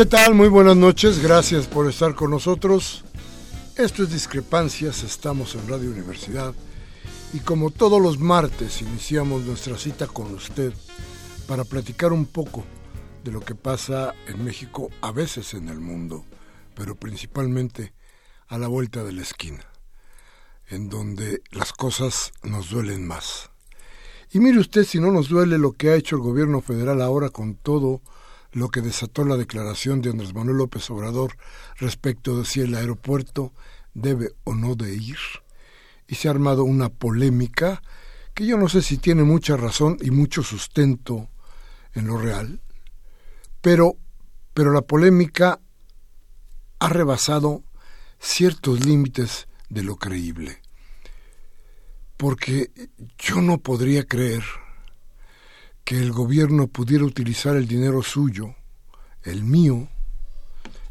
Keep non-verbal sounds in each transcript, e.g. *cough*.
¿Qué tal? Muy buenas noches, gracias por estar con nosotros. Esto es Discrepancias, estamos en Radio Universidad y como todos los martes iniciamos nuestra cita con usted para platicar un poco de lo que pasa en México, a veces en el mundo, pero principalmente a la vuelta de la esquina, en donde las cosas nos duelen más. Y mire usted si no nos duele lo que ha hecho el gobierno federal ahora con todo lo que desató la declaración de Andrés Manuel López Obrador respecto de si el aeropuerto debe o no de ir. Y se ha armado una polémica que yo no sé si tiene mucha razón y mucho sustento en lo real, pero, pero la polémica ha rebasado ciertos límites de lo creíble. Porque yo no podría creer que el gobierno pudiera utilizar el dinero suyo, el mío,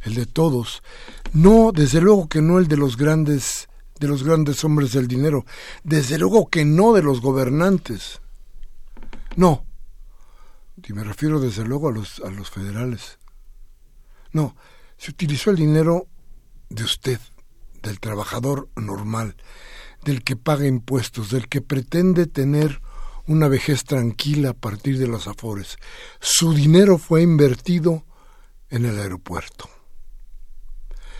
el de todos, no, desde luego que no el de los grandes, de los grandes hombres del dinero, desde luego que no de los gobernantes. No. Y me refiero desde luego a los, a los federales. No, se utilizó el dinero de usted, del trabajador normal, del que paga impuestos, del que pretende tener una vejez tranquila a partir de los afores. Su dinero fue invertido en el aeropuerto.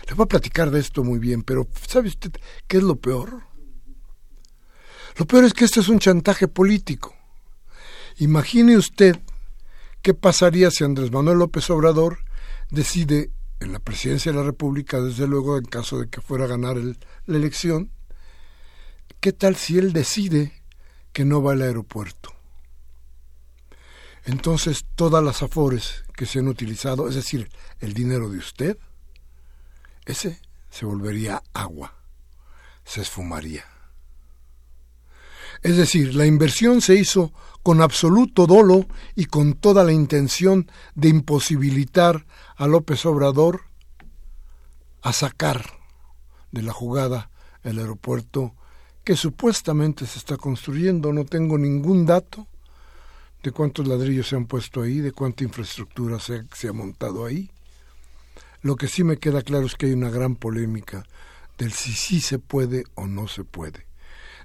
Le voy a platicar de esto muy bien, pero ¿sabe usted qué es lo peor? Lo peor es que esto es un chantaje político. Imagine usted qué pasaría si Andrés Manuel López Obrador decide en la presidencia de la República, desde luego en caso de que fuera a ganar la elección, ¿qué tal si él decide que no va al aeropuerto. Entonces todas las afores que se han utilizado, es decir, el dinero de usted, ese se volvería agua, se esfumaría. Es decir, la inversión se hizo con absoluto dolo y con toda la intención de imposibilitar a López Obrador a sacar de la jugada el aeropuerto que supuestamente se está construyendo. No tengo ningún dato de cuántos ladrillos se han puesto ahí, de cuánta infraestructura se, ha montado ahí. Lo que sí me queda claro es que hay una gran polémica del si sí se puede o no se puede.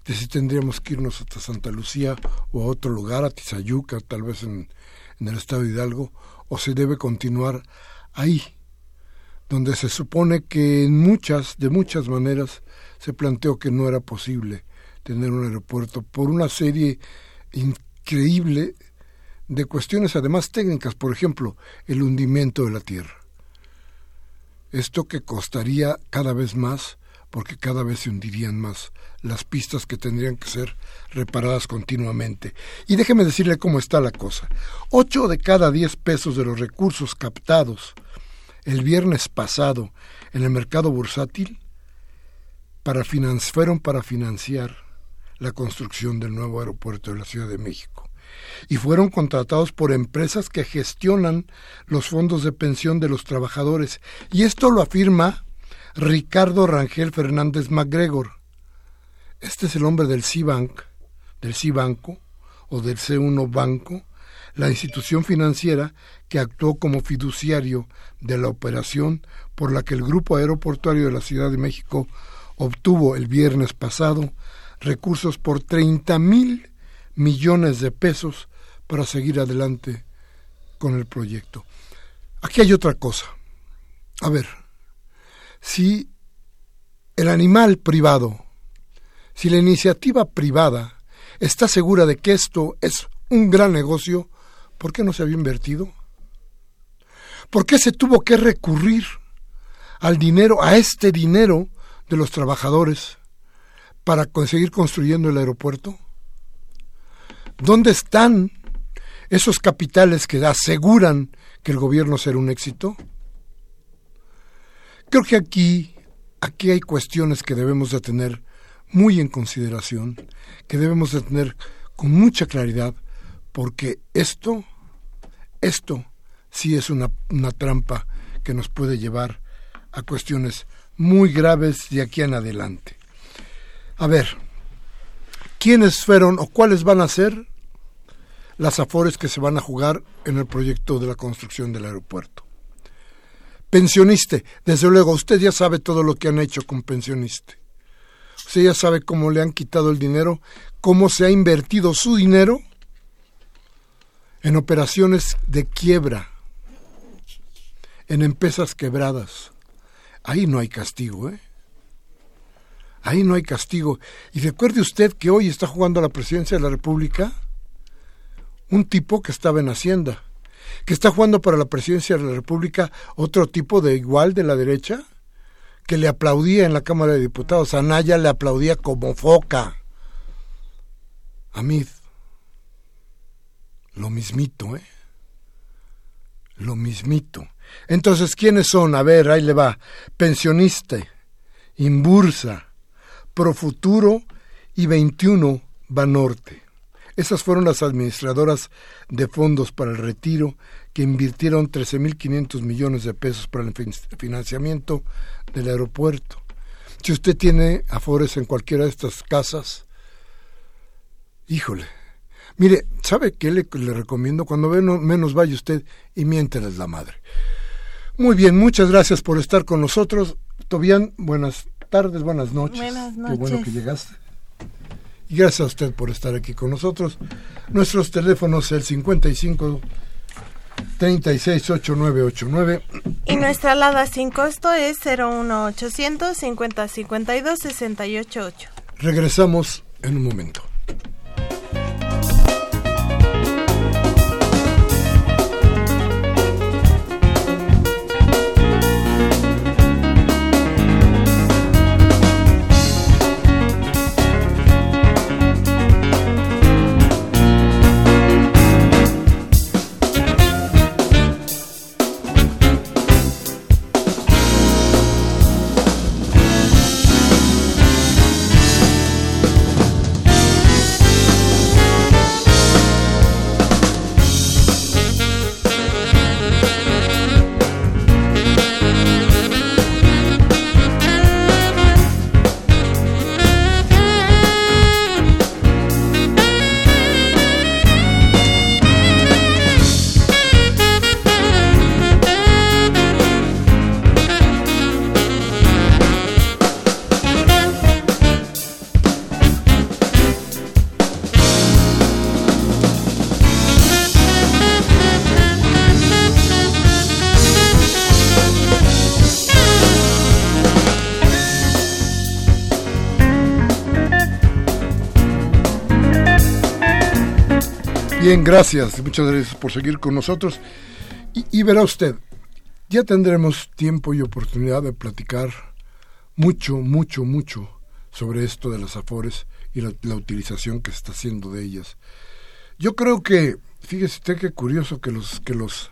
De si tendríamos que irnos hasta Santa Lucía o a otro lugar, a Tizayuca, tal vez en, en el estado de Hidalgo, o se debe continuar ahí, donde se supone que en muchas, de muchas maneras, se planteó que no era posible tener un aeropuerto por una serie increíble de cuestiones además técnicas, por ejemplo, el hundimiento de la Tierra. Esto que costaría cada vez más porque cada vez se hundirían más las pistas que tendrían que ser reparadas continuamente. Y déjeme decirle cómo está la cosa. Ocho de cada diez pesos de los recursos captados el viernes pasado en el mercado bursátil para fueron para financiar la construcción del nuevo aeropuerto de la Ciudad de México y fueron contratados por empresas que gestionan los fondos de pensión de los trabajadores. Y esto lo afirma Ricardo Rangel Fernández MacGregor. Este es el hombre del C-Bank, del C-Banco o del C1 Banco, la institución financiera que actuó como fiduciario de la operación por la que el Grupo Aeroportuario de la Ciudad de México obtuvo el viernes pasado recursos por 30 mil millones de pesos para seguir adelante con el proyecto. Aquí hay otra cosa. A ver, si el animal privado, si la iniciativa privada está segura de que esto es un gran negocio, ¿por qué no se había invertido? ¿Por qué se tuvo que recurrir al dinero, a este dinero de los trabajadores para conseguir construyendo el aeropuerto? ¿Dónde están esos capitales que aseguran que el gobierno será un éxito? Creo que aquí, aquí hay cuestiones que debemos de tener muy en consideración, que debemos de tener con mucha claridad, porque esto, esto sí es una, una trampa que nos puede llevar a cuestiones muy graves de aquí en adelante. A ver, ¿quiénes fueron o cuáles van a ser las afores que se van a jugar en el proyecto de la construcción del aeropuerto? Pensioniste, desde luego, usted ya sabe todo lo que han hecho con pensioniste. Usted ya sabe cómo le han quitado el dinero, cómo se ha invertido su dinero en operaciones de quiebra, en empresas quebradas. Ahí no hay castigo, ¿eh? Ahí no hay castigo. Y recuerde usted que hoy está jugando a la presidencia de la República un tipo que estaba en Hacienda, que está jugando para la presidencia de la República otro tipo de igual de la derecha, que le aplaudía en la Cámara de Diputados. Anaya le aplaudía como foca. Amid. Lo mismito, ¿eh? Lo mismito. Entonces, ¿quiénes son? A ver, ahí le va. Pensionista, Imbursa, Profuturo y 21 Banorte. Esas fueron las administradoras de fondos para el retiro que invirtieron 13.500 millones de pesos para el financiamiento del aeropuerto. Si usted tiene afores en cualquiera de estas casas, híjole, mire, ¿sabe qué le, recomiendo? Cuando menos vaya usted y miénteles la madre. Muy bien, muchas gracias por estar con nosotros. Tobián, buenas tardes, buenas noches. Buenas noches. Qué bueno que llegaste. Y gracias a usted por estar aquí con nosotros. Nuestros teléfonos el 55 368989 y nuestra alada sin costo es 01800 50 52 688. Regresamos en un momento. Bien, gracias, muchas gracias por seguir con nosotros. Y, verá usted, ya tendremos tiempo y oportunidad de platicar mucho, mucho, mucho sobre esto de las afores y la, utilización que se está haciendo de ellas. Yo creo que, fíjese usted qué curioso que los que los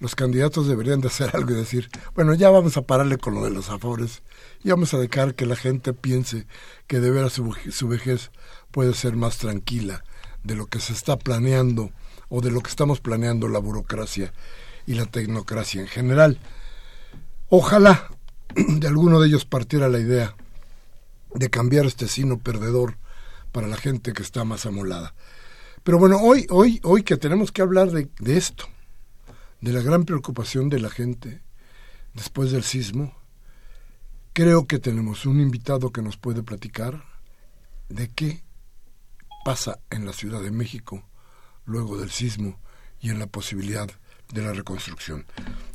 los candidatos deberían de hacer *laughs* algo y decir, bueno, ya vamos a pararle con lo de los afores y vamos a dejar que la gente piense que de veras su vejez puede ser más tranquila de lo que se está planeando o de lo que estamos planeando la burocracia y la tecnocracia en general. Ojalá, *clears throat* de alguno de ellos partiera la idea de cambiar este sino perdedor para la gente que está más amolada. Pero bueno, hoy, hoy, hoy que tenemos que hablar de, de esto, de la gran preocupación de la gente después del sismo, creo que tenemos un invitado que nos puede platicar de qué pasa en la Ciudad de México luego del sismo y en la posibilidad de la reconstrucción.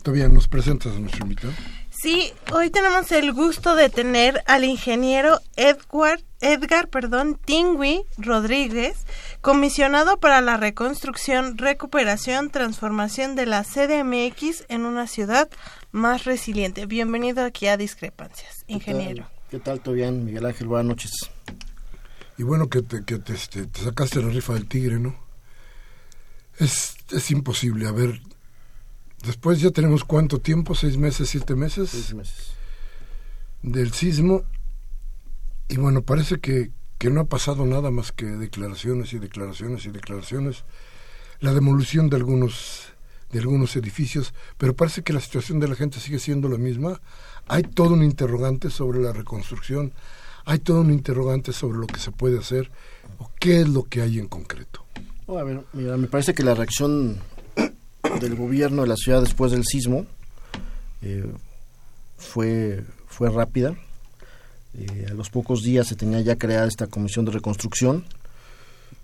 Todavía nos presentas a nuestro invitado. Sí, hoy tenemos el gusto de tener al ingeniero Edward, Edgar perdón, Tingui Rodríguez, comisionado para la reconstrucción, recuperación, transformación de la CDMX en una ciudad más resiliente. Bienvenido aquí a Discrepancias, ingeniero. ¿Qué tal, todo bien? Miguel Ángel? Buenas noches. Y bueno que te, que te, este, te sacaste la rifa del tigre, ¿no? Es, es imposible. A ver, después ya tenemos cuánto tiempo, seis meses, siete meses. Seis meses. Del sismo. Y bueno, parece que, que no ha pasado nada más que declaraciones y declaraciones y declaraciones. La demolición de algunos de algunos edificios, pero parece que la situación de la gente sigue siendo la misma. Hay todo un interrogante sobre la reconstrucción, hay todo un interrogante sobre lo que se puede hacer o qué es lo que hay en concreto. a ver, mira, me parece que la reacción del gobierno de la ciudad después del sismo eh, fue, fue rápida. Eh, a los pocos días se tenía ya creada esta comisión de reconstrucción,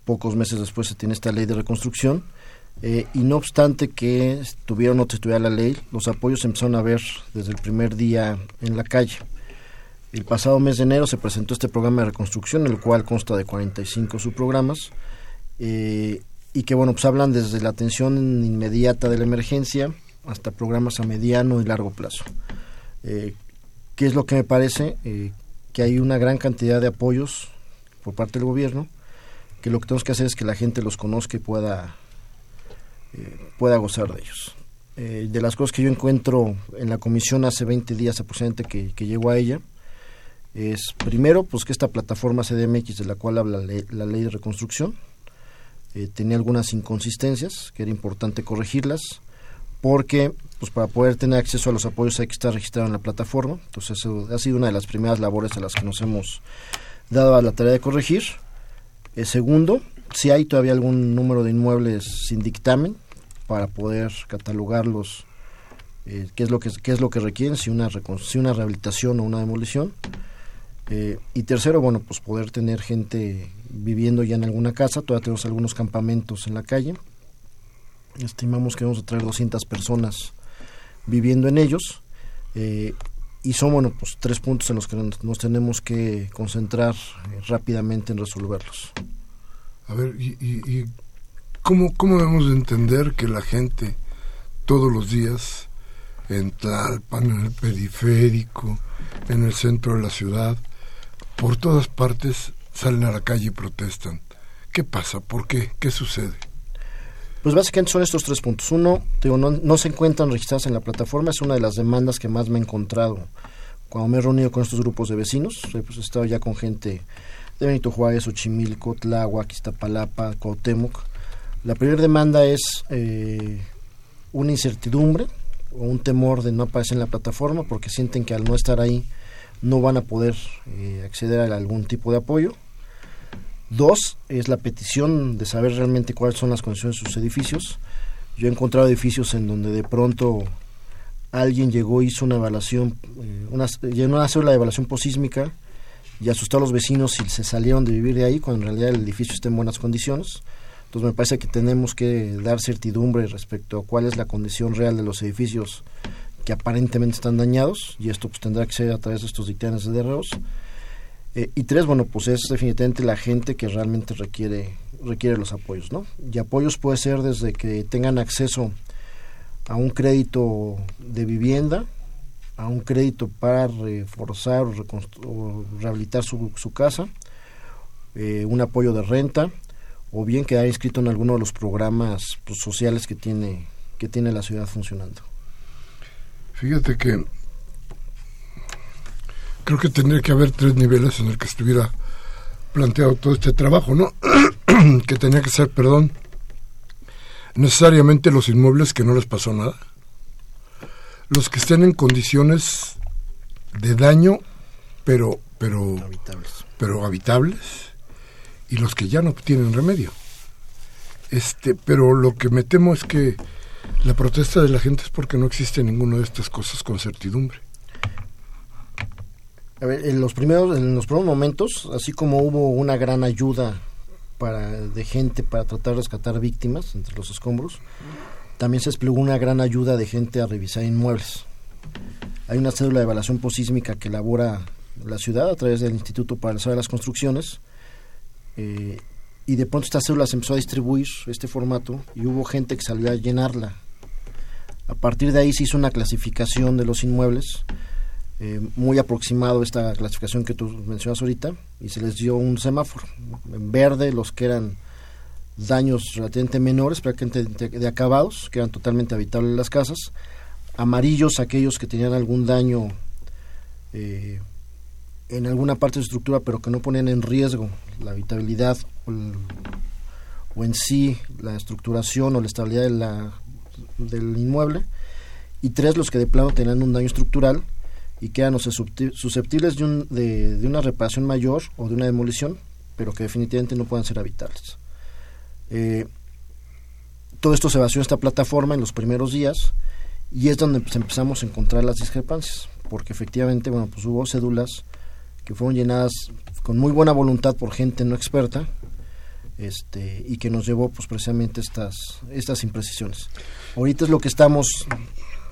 pocos meses después se tiene esta ley de reconstrucción, eh, y no obstante que estuviera o no estuviera la ley, los apoyos se empezaron a ver desde el primer día en la calle. El pasado mes de enero se presentó este programa de reconstrucción, el cual consta de 45 subprogramas, eh, y que bueno, pues hablan desde la atención inmediata de la emergencia hasta programas a mediano y largo plazo. Eh, ¿Qué es lo que me parece? Eh, que hay una gran cantidad de apoyos por parte del gobierno, que lo que tenemos que hacer es que la gente los conozca y pueda, eh, pueda gozar de ellos. Eh, de las cosas que yo encuentro en la comisión hace 20 días aproximadamente que, que llego a ella, es primero pues que esta plataforma CDMX de la cual habla la ley, de reconstrucción eh, tenía algunas inconsistencias que era importante corregirlas porque pues para poder tener acceso a los apoyos hay que estar registrado en la plataforma. Entonces eso ha sido una de las primeras labores a las que nos hemos dado a la tarea de corregir. Eh, segundo si hay todavía algún número de inmuebles sin dictamen para poder catalogarlos eh, qué es lo que qué es lo que requieren si una si una rehabilitación o una demolición eh, y tercero, bueno, pues poder tener gente viviendo ya en alguna casa. Todavía tenemos algunos campamentos en la calle. Estimamos que vamos a traer 200 personas viviendo en ellos. Eh, y son, bueno, pues tres puntos en los que nos, tenemos que concentrar eh, rápidamente en resolverlos. A ver, ¿y, y, y cómo, cómo debemos de entender que la gente todos los días en Tlalpan, en el periférico, en el centro de la ciudad, por todas partes salen a la calle y protestan. ¿Qué pasa? ¿Por qué? ¿Qué sucede? Pues básicamente son estos tres puntos. Uno, digo, no, no, se encuentran registradas en la plataforma, es una de las demandas que más me he encontrado cuando me he reunido con estos grupos de vecinos. Pues he estado ya con gente de Benito Juárez, Ochimilco, Tláhuac, Iztapalapa, Cuauhtémoc. La primera demanda es eh, una incertidumbre o un temor de no aparecer en la plataforma porque sienten que al no estar ahí no van a poder eh, acceder a algún tipo de apoyo. Dos, es la petición de saber realmente cuáles son las condiciones de sus edificios. Yo he encontrado edificios en donde de pronto alguien llegó, hizo una evaluación, eh, una, llenó a hacer la evaluación posísmica y asustó a los vecinos y se salieron de vivir de ahí cuando en realidad el edificio está en buenas condiciones. Entonces me parece que tenemos que dar certidumbre respecto a cuál es la condición real de los edificios que aparentemente están dañados y esto pues tendrá que ser a través de estos dictámenes de DROs. Eh, y tres, bueno, pues es definitivamente la gente que realmente requiere requiere los apoyos, ¿no? Y apoyos puede ser desde que tengan acceso a un crédito de vivienda, a un crédito para reforzar o, rehabilitar su, su casa, eh, un apoyo de renta, o bien quedar inscrito en alguno de los programas pues, sociales que tiene que tiene la ciudad funcionando. Fíjate que creo que tendría que haber tres niveles en el que estuviera planteado todo este trabajo, ¿no? *clears throat* que tenía que ser, perdón, necesariamente los inmuebles que no les pasó nada, los que estén en condiciones de daño, pero, pero, Habitables. pero habitables, y los que ya no tienen remedio. Este, pero lo que me temo es que la protesta de la gente es porque no existe ninguna de estas cosas con certidumbre. A ver, en los primeros, en los primeros momentos, así como hubo una gran ayuda para, de gente para tratar de rescatar víctimas entre los escombros, también se desplegó una gran ayuda de gente a revisar inmuebles. Hay una cédula de evaluación posísmica que elabora la ciudad a través del Instituto para el las Construcciones eh, y de pronto esta cédula se empezó a distribuir este formato y hubo gente que salió a llenarla. A partir de ahí se hizo una clasificación de los inmuebles eh, muy aproximado a esta clasificación que tú mencionas ahorita y se les dio un semáforo en verde los que eran daños relativamente menores prácticamente de, de acabados que eran totalmente habitables las casas. Amarillos aquellos que tenían algún daño eh, en alguna parte de su estructura pero que no ponían en riesgo la habitabilidad o, o en sí la estructuración o la estabilidad de la, del inmueble y tres los que de plano tenían un daño estructural y que eran susceptibles de, un- de, una reparación mayor o de una demolición, pero que definitivamente no puedan ser habitables. Eh, todo esto se vació en esta plataforma en los primeros días y es donde pues, empezamos a encontrar las discrepancias, porque efectivamente, bueno, pues hubo cédulas que fueron llenadas con muy buena voluntad por gente no experta, este, y que nos llevó pues precisamente estas, estas imprecisiones. Ahorita es lo que estamos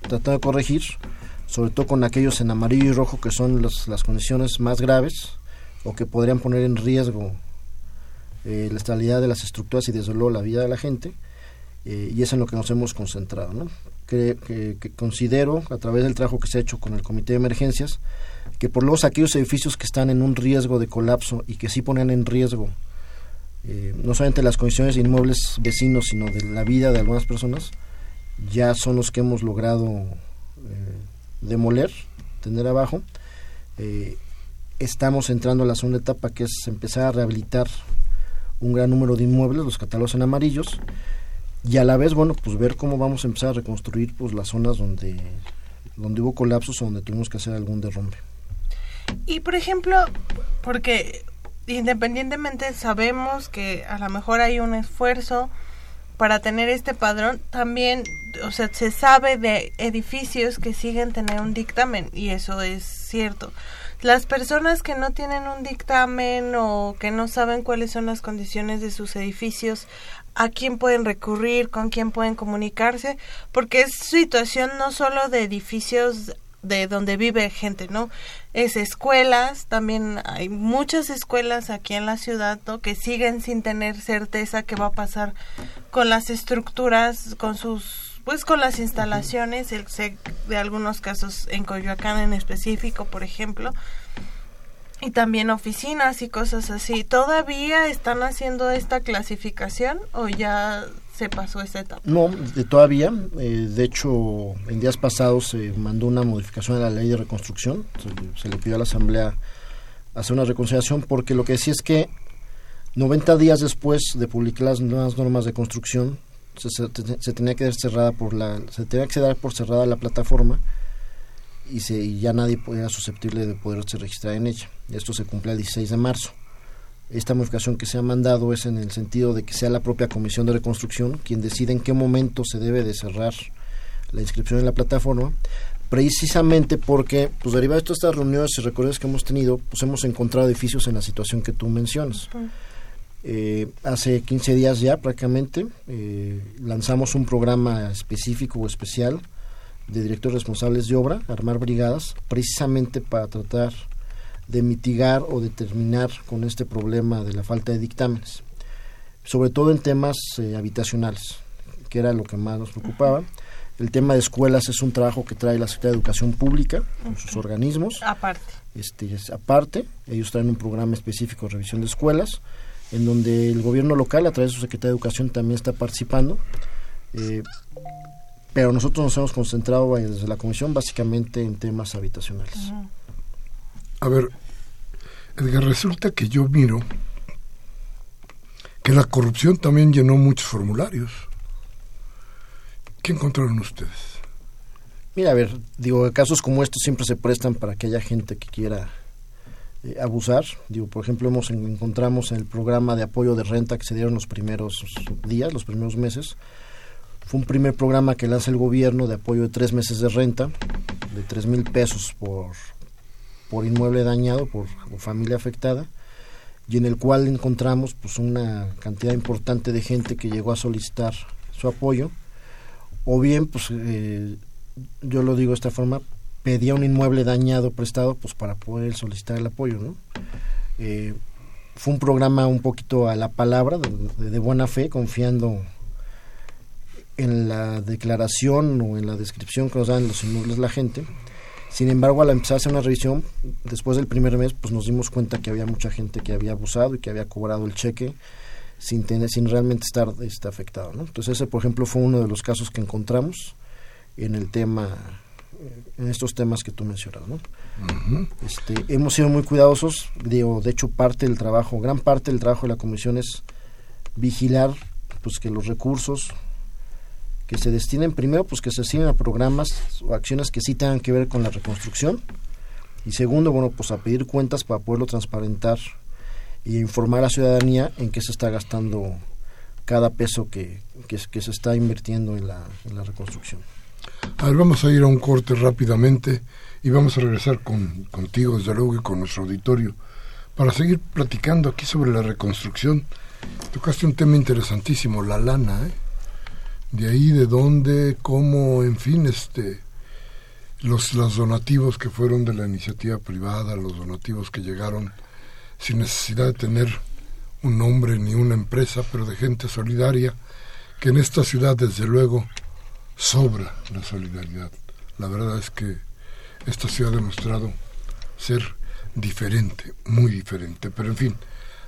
tratando de corregir, sobre todo con aquellos en amarillo y rojo que son las, las condiciones más graves o que podrían poner en riesgo eh, la estabilidad de las estructuras y desde luego la vida de la gente eh, y es en lo que nos hemos concentrado. ¿no? Que, que- considero, a través del trabajo que se ha hecho con el Comité de Emergencias, que por lo menos aquellos edificios que están en un riesgo de colapso y que sí ponen en riesgo eh, no solamente las condiciones de inmuebles vecinos, sino de la vida de algunas personas, ya son los que hemos logrado eh, demoler, tener abajo. Eh, estamos entrando a la segunda etapa, que es empezar a rehabilitar un gran número de inmuebles, los catálogos en amarillos, y a la vez, bueno, pues ver cómo vamos a empezar a reconstruir pues las zonas donde, donde hubo colapsos o donde tuvimos que hacer algún derrumbe. Y por ejemplo, porque independientemente sabemos que a lo mejor hay un esfuerzo para tener este padrón, también, o sea, se sabe de edificios que siguen tener un dictamen y eso es cierto. Las personas que no tienen un dictamen o que no saben cuáles son las condiciones de sus edificios, a quién pueden recurrir, con quién pueden comunicarse, porque es situación no solo de edificios de donde vive gente, ¿no? Es escuelas, también hay muchas escuelas aquí en la ciudad, ¿no? Que siguen sin tener certeza qué va a pasar con las estructuras, con sus, pues con las instalaciones, el, sé de algunos casos en Coyoacán en específico, por ejemplo, y también oficinas y cosas así. ¿Todavía están haciendo esta clasificación o ya se pasó esa etapa? No, de todavía. eh, de hecho, en días pasados se mandó una modificación a la ley de reconstrucción. Se, le- se le pidió a la Asamblea hacer una reconciliación porque lo que decía es que 90 días después de publicar las nuevas normas de construcción, se tenía que dar cerrada por la, se tenía que dar por cerrada la plataforma y, se, y ya nadie era susceptible de poderse registrar en ella. Esto se cumple el 16 de marzo. Esta modificación que se ha mandado es en el sentido de que sea la propia Comisión de Reconstrucción quien decide en qué momento se debe de cerrar la inscripción en la plataforma, precisamente porque, pues derivado de todas estas reuniones y recorridos que hemos tenido, pues hemos encontrado edificios en la situación que tú mencionas. Eh, hace 15 días ya prácticamente eh, lanzamos un programa específico o especial de directores responsables de obra, armar brigadas, precisamente para tratar de mitigar o de terminar con este problema de la falta de dictámenes, sobre todo en temas eh, habitacionales, que era lo que más nos preocupaba. El tema de escuelas es un trabajo que trae la Secretaría de Educación Pública con sus organismos. Aparte. Este, es aparte, ellos traen un programa específico de revisión de escuelas, en donde el gobierno local, a través de su Secretaría de Educación, también está participando. Eh, pero nosotros nos hemos concentrado desde la comisión básicamente en temas habitacionales. A ver, Edgar, resulta que yo miro que la corrupción también llenó muchos formularios. ¿Qué encontraron ustedes? Mira, a ver, digo, casos como estos siempre se prestan para que haya gente que quiera eh, abusar. Digo, por ejemplo, hemos encontramos en el programa de apoyo de renta que se dieron los primeros días, los primeros meses. Fue un primer programa que lanza el gobierno de apoyo de tres meses de renta, de tres mil pesos por, por inmueble dañado, por, familia afectada, y en el cual encontramos pues una cantidad importante de gente que llegó a solicitar su apoyo, o bien pues eh, yo lo digo de esta forma, pedía un inmueble dañado prestado pues para poder solicitar el apoyo, ¿no? Eh, fue un programa un poquito a la palabra, de, buena fe, confiando en la declaración o en la descripción que nos dan los inmuebles la gente. Sin embargo, al empezar a hacer una revisión, después del primer mes, pues nos dimos cuenta que había mucha gente que había abusado y que había cobrado el cheque sin tener, sin realmente estar este, afectado, ¿no? Entonces ese, por ejemplo, fue uno de los casos que encontramos en el tema en estos temas que tú mencionas. ¿no? este, hemos sido muy cuidadosos, digo, de hecho parte del trabajo, gran parte del trabajo de la comisión es vigilar pues que los recursos que se destinen primero pues que se destinen a programas o acciones que sí tengan que ver con la reconstrucción y segundo bueno pues a pedir cuentas para poderlo transparentar y informar a la ciudadanía en qué se está gastando cada peso que, que, que se está invirtiendo en la, en la reconstrucción. A ver, vamos a ir a un corte rápidamente y vamos a regresar con, contigo, desde luego, y con nuestro auditorio para seguir platicando aquí sobre la reconstrucción. Tocaste un tema interesantísimo, la lana, ¿eh? De ahí, de dónde, cómo, en fin, este, los, los donativos que fueron de la iniciativa privada, los donativos que llegaron sin necesidad de tener un nombre ni una empresa, pero de gente solidaria, que en esta ciudad, desde luego, sobra la solidaridad. La verdad es que esta ciudad ha demostrado ser diferente, muy diferente. Pero en fin,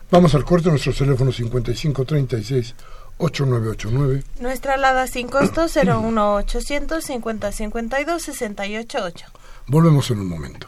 vamos al corte, nuestro teléfono 5536 8989. Nuestra alada sin costo 01800 5052 688. Volvemos en un momento.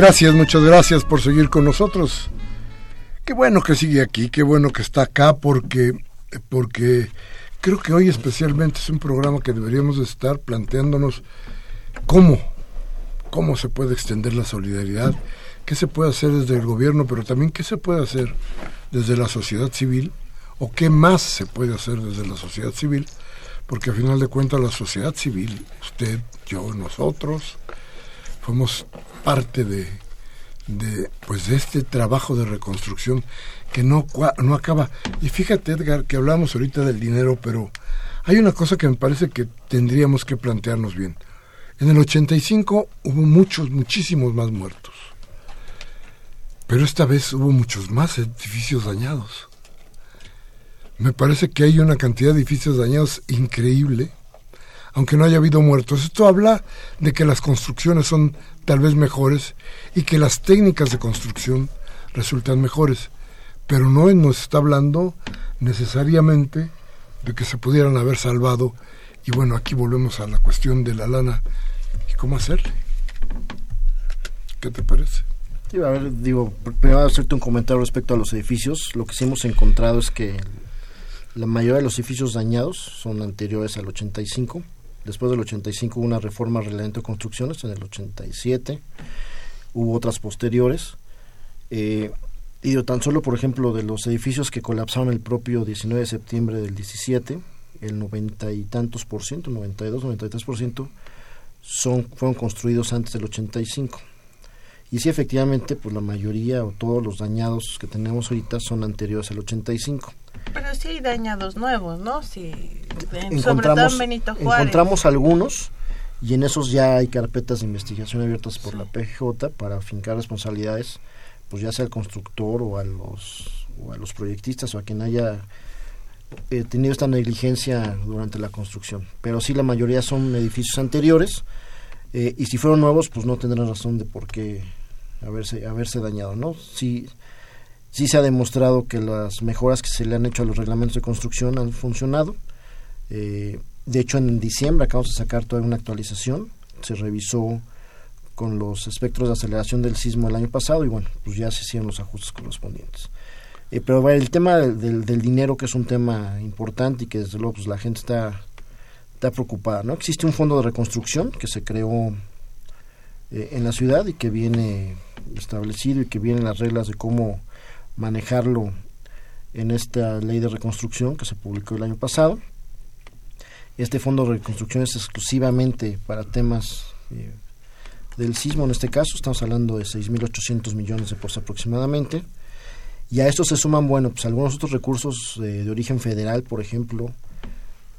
Gracias, muchas gracias por seguir con nosotros. Qué bueno que sigue aquí, qué bueno que está acá, porque, porque creo que hoy especialmente es un programa que deberíamos estar planteándonos cómo, cómo se puede extender la solidaridad, qué se puede hacer desde el gobierno, pero también qué se puede hacer desde la sociedad civil o qué más se puede hacer desde la sociedad civil, porque al final de cuentas la sociedad civil, usted, yo, nosotros, fuimos parte de, de, pues de este trabajo de reconstrucción que no, no acaba. Y fíjate, Edgar, que hablamos ahorita del dinero, pero hay una cosa que me parece que tendríamos que plantearnos bien. En el 85 hubo muchos, muchísimos más muertos. Pero esta vez hubo muchos más edificios dañados. Me parece que hay una cantidad de edificios dañados increíble, aunque no haya habido muertos. Esto habla de que las construcciones son tal vez mejores y que las técnicas de construcción resultan mejores. Pero no nos está hablando necesariamente de que se pudieran haber salvado. Y bueno, aquí volvemos a la cuestión de la lana y cómo hacerle. ¿Qué te parece? a ver, digo, primero hacerte un comentario respecto a los edificios. Lo que sí hemos encontrado es que la mayoría de los edificios dañados son anteriores al 85. Después del 85 hubo una reforma relevante de construcciones en el 87. Hubo otras posteriores. Eh, y tan solo, por ejemplo, de los edificios que colapsaron el propio 19 de septiembre del 17, el noventa y tantos por ciento, 92, 93 por ciento, son, fueron construidos antes del 85. Y sí, efectivamente, pues la mayoría o todos los dañados que tenemos ahorita son anteriores al 85. Pero sí hay dañados nuevos, ¿no? Sí, encontramos, Benito Juárez. Encontramos algunos y en esos ya hay carpetas de investigación abiertas por la PJ para afincar responsabilidades pues ya sea al constructor o a los, o a los proyectistas o a quien haya eh, tenido esta negligencia durante la construcción. Pero sí, la mayoría son edificios anteriores eh, y si fueron nuevos, pues no tendrán razón de por qué haberse, haberse dañado, ¿no? Sí, sí se ha demostrado que las mejoras que se le han hecho a los reglamentos de construcción han funcionado. Eh, de hecho, en diciembre acabamos de sacar toda una actualización. Se revisó con los espectros de aceleración del sismo el año pasado y bueno, pues ya se hicieron los ajustes correspondientes. Eh, pero el tema del, dinero, que es un tema importante y que desde luego pues, la gente está, está preocupada, ¿no? Existe un fondo de reconstrucción que se creó eh, en la ciudad y que viene establecido y que vienen las reglas de cómo manejarlo en esta ley de reconstrucción que se publicó el año pasado. Este fondo de reconstrucción es exclusivamente para temas eh, del sismo en este caso, estamos hablando de 6.800 millones de pesos aproximadamente, y a esto se suman, bueno, pues algunos otros recursos de origen federal, por ejemplo,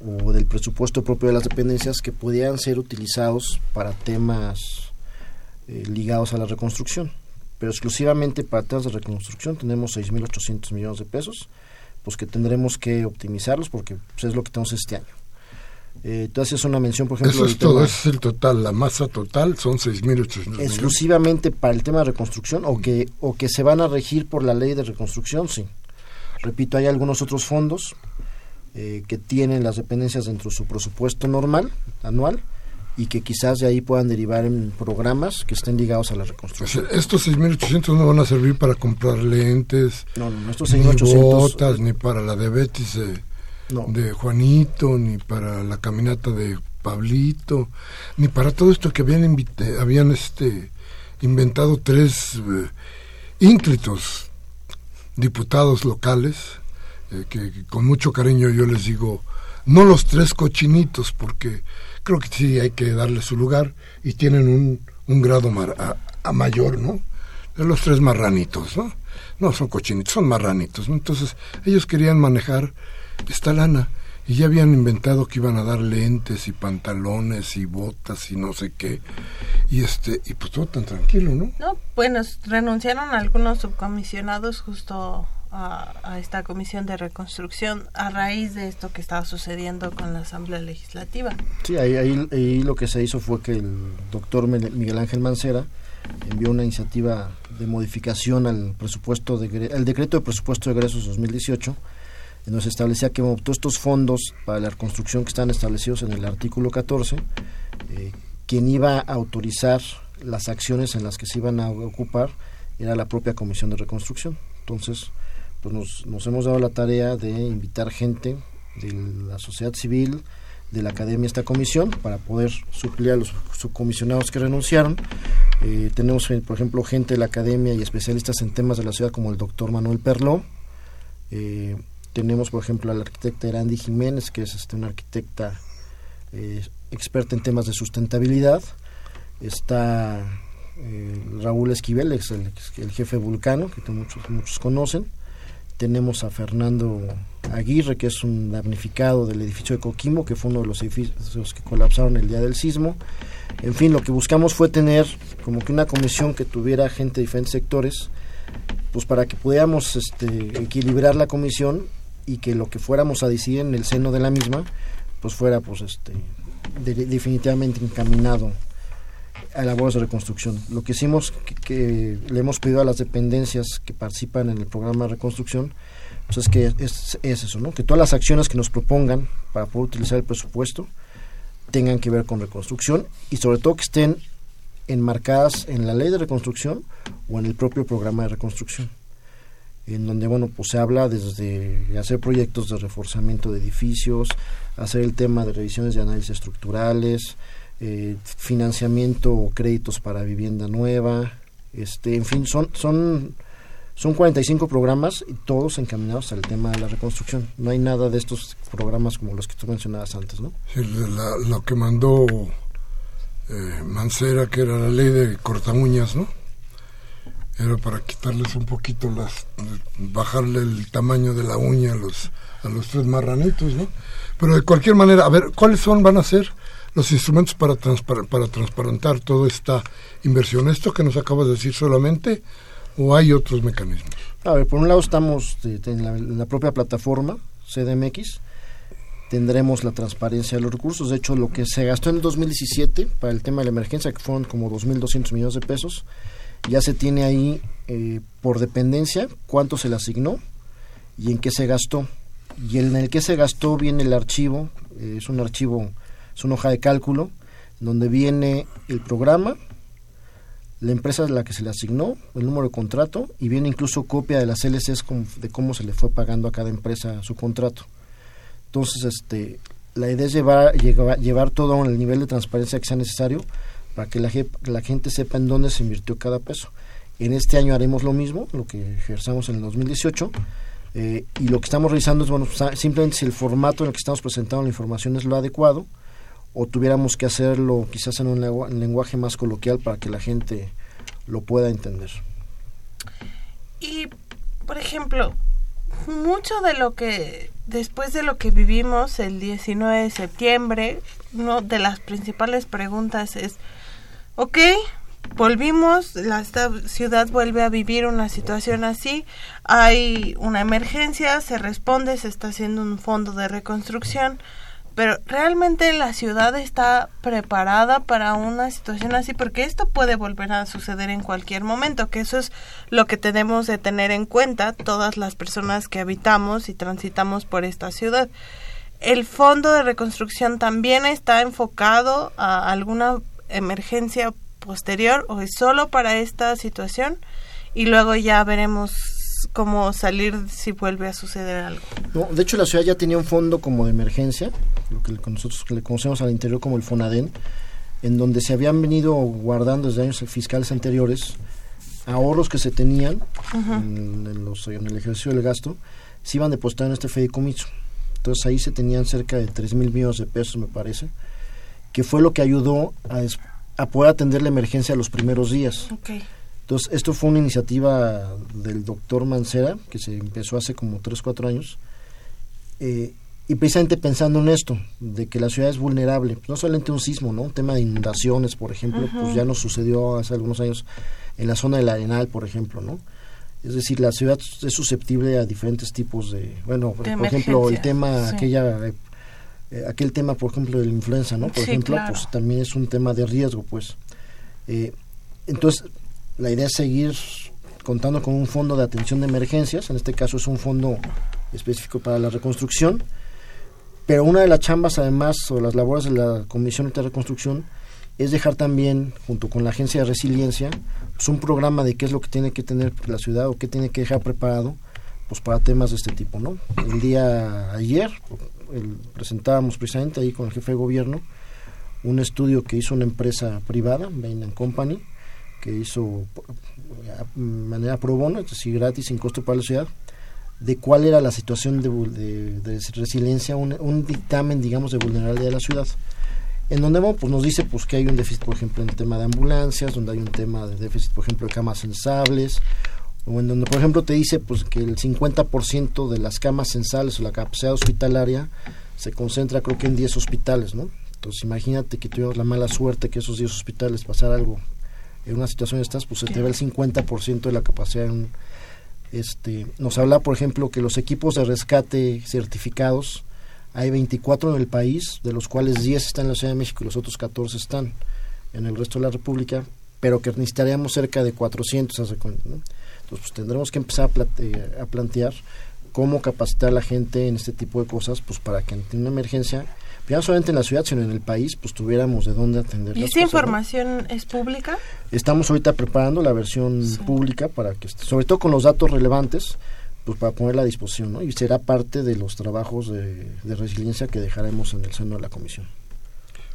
o del presupuesto propio de las dependencias que podían ser utilizados para temas eh, ligados a la reconstrucción. Pero exclusivamente para temas de reconstrucción tenemos 6.800 millones de pesos, pues que tendremos que optimizarlos porque pues, es lo que tenemos este año. Eh, tú haces una mención, por ejemplo... Eso es todo, es el total, la masa total son 6.800 Exclusivamente para el tema de reconstrucción o que, o que se van a regir por la ley de reconstrucción, sí. Repito, hay algunos otros fondos eh, que tienen las dependencias dentro de su presupuesto normal, anual, y que quizás de ahí puedan derivar en programas que estén ligados a la reconstrucción. estos 6.800 no van a servir para comprar lentes, no, no, estos 6.800 ni botas, ni para la diabetes de Juanito, ni para la caminata de Pablito, ni para todo esto que habían, habían este, inventado tres eh, ínclitos diputados locales, eh, que, con mucho cariño yo les digo, no los tres cochinitos, porque creo que sí hay que darle su lugar y tienen un, un grado a, mayor, ¿no? De los tres marranitos, ¿no? No son cochinitos, son marranitos. Entonces, ellos querían manejar esta lana. Y ya habían inventado que iban a dar lentes y pantalones y botas y no sé qué. Y este y pues todo tan tranquilo, ¿no? No, bueno, renunciaron algunos subcomisionados justo a, esta comisión de reconstrucción a raíz de esto que estaba sucediendo con la Asamblea Legislativa. Sí, ahí, ahí, lo que se hizo fue que el doctor Miguel Ángel Mancera envió una iniciativa de modificación al presupuesto de, al decreto de presupuesto de egresos 2018 nos establecía que todos estos fondos para la reconstrucción que están establecidos en el artículo 14, eh, quien iba a autorizar las acciones en las que se iban a ocupar era la propia Comisión de Reconstrucción. Entonces, pues nos, nos hemos dado la tarea de invitar gente de la sociedad civil, de la academia esta comisión para poder suplir a los subcomisionados que renunciaron. Eh, tenemos, por ejemplo, gente de la academia y especialistas en temas de la ciudad como el doctor Manuel Perló, eh, tenemos, por ejemplo, a la arquitecta Erandi Jiménez, que es este, una arquitecta eh, experta en temas de sustentabilidad. Está eh, Raúl Esquivel, es el, el, jefe vulcano, que muchos, muchos conocen. Tenemos a Fernando Aguirre, que es un damnificado del edificio de Coquimbo, que fue uno de los edificios que colapsaron el día del sismo. En fin, lo que buscamos fue tener como que una comisión que tuviera gente de diferentes sectores, pues para que pudiéramos este, equilibrar la comisión y que lo que fuéramos a decir en el seno de la misma, pues fuera pues este definitivamente encaminado labores de reconstrucción. Lo que hicimos, que, le hemos pedido a las dependencias que participan en el programa de reconstrucción, pues es que es, es, eso, ¿no? que todas las acciones que nos propongan para poder utilizar el presupuesto tengan que ver con reconstrucción y sobre todo que estén enmarcadas en la ley de reconstrucción o en el propio programa de reconstrucción en donde bueno pues se habla desde hacer proyectos de reforzamiento de edificios hacer el tema de revisiones de análisis estructurales eh, financiamiento o créditos para vivienda nueva este en fin son son son 45 programas y todos encaminados al tema de la reconstrucción. No hay nada de estos programas como los que tú mencionabas antes, ¿no? Sí, lo que mandó eh, Mancera, que era la ley de cortamuñas, ¿no? Era para quitarles un poquito las, bajarle el tamaño de la uña a los, a los tres marranitos, ¿no? Pero de cualquier manera, a ver, ¿cuáles son, van a ser los instrumentos para, para transparentar toda esta inversión? ¿Esto que nos acabas de decir solamente o hay otros mecanismos? A ver, por un lado estamos en, la, en la propia plataforma CDMX, tendremos la transparencia de los recursos. De hecho, lo que se gastó en el 2017 para el tema de la emergencia, que fueron como 2.200 millones de pesos, ya se tiene ahí eh, por dependencia cuánto se le asignó y en qué se gastó. Y en el que se gastó viene el archivo, eh, es un archivo, es una hoja de cálculo, donde viene el programa, la empresa a la que se le asignó, el número de contrato y viene incluso copia de las LCs de cómo se le fue pagando a cada empresa su contrato. Entonces, este, la idea es llevar, llevar, llevar todo el nivel de transparencia que sea necesario para que la, la, gente sepa en dónde se invirtió cada peso. En este año haremos lo mismo, lo que ejerzamos en el 2018, eh, y lo que estamos revisando es, bueno, simplemente si el formato en el que estamos presentando la información es lo adecuado, o tuviéramos que hacerlo quizás en un lenguaje más coloquial para que la gente lo pueda entender. Y, por ejemplo, mucho de lo que después de lo que vivimos el 19 de septiembre, una de las principales preguntas es ok, volvimos, la ciudad vuelve a vivir una situación así, hay una emergencia, se responde, se está haciendo un fondo de reconstrucción, pero realmente la ciudad está preparada para una situación así porque esto puede volver a suceder en cualquier momento, que eso es lo que tenemos de tener en cuenta todas las personas que habitamos y transitamos por esta ciudad. El fondo de reconstrucción también está enfocado a alguna emergencia posterior o es solo para esta situación y luego ya veremos cómo salir si vuelve a suceder algo. No, de hecho la ciudad ya tenía un fondo como de emergencia, lo que nosotros le conocemos al interior como el Fonaden, en donde se habían venido guardando desde años fiscales anteriores ahorros que se tenían en, los, en el ejercicio del gasto, se iban depositando en este fideicomiso. Entonces ahí se tenían cerca de 3 mil millones de pesos, me parece, que fue lo que ayudó a, a poder atender la emergencia los primeros días. Entonces, esto fue una iniciativa del doctor Mancera, que se empezó hace como 3, 4 años, eh, y precisamente pensando en esto, de que la ciudad es vulnerable, no solamente un sismo, ¿no? Un tema de inundaciones, por ejemplo, pues ya nos sucedió hace algunos años en la zona del Arenal, por ejemplo, ¿no? Es decir, la ciudad es susceptible a diferentes tipos de, bueno, por ejemplo, el tema, aquella eh, aquel tema, por ejemplo, de la influenza, ¿no? Por ejemplo, pues también es un tema de riesgo, pues. Eh, entonces, la idea es seguir contando con un fondo de atención de emergencias, en este caso es un fondo específico para la reconstrucción, pero una de las chambas, además, o las labores de la Comisión de Reconstrucción, es dejar también, junto con la Agencia de Resiliencia, pues un programa de qué es lo que tiene que tener la ciudad o qué tiene que dejar preparado pues para temas de este tipo, ¿no? El día ayer, presentábamos precisamente ahí con el jefe de gobierno un estudio que hizo una empresa privada, Bain Company, que hizo de manera pro bono, es decir, gratis, sin costo para la ciudad, de cuál era la situación de, de, resiliencia, un, dictamen, digamos, de vulnerabilidad de la ciudad. En donde pues, nos dice pues, que hay un déficit, por ejemplo, en el tema de ambulancias, donde hay un tema de déficit, por ejemplo, de camas sensables, o en donde, por ejemplo, te dice pues, que el 50% de las camas sensales o la capacidad hospitalaria se concentra, creo que, en 10 hospitales, ¿no? Entonces, imagínate que tuvimos la mala suerte que esos 10 hospitales pasara algo en una situación de estas, pues se te ve el 50% de la capacidad en este, nos habla, por ejemplo, que los equipos de rescate certificados, hay 24 en el país, de los cuales 10 están en la Ciudad de México y los otros 14 están en el resto de la República, pero que necesitaríamos cerca de 400, hace cuenta, Entonces, pues, tendremos que empezar a, eh, a plantear cómo capacitar a la gente en este tipo de cosas, pues para que en una emergencia ya no solamente en la ciudad, sino en el país, pues tuviéramos de dónde atender. ¿Y esa información es pública? Estamos ahorita preparando la versión pública para que, sobre todo con los datos relevantes, pues para ponerla a disposición, ¿no? Y será parte de los trabajos de, resiliencia que dejaremos en el seno de la comisión.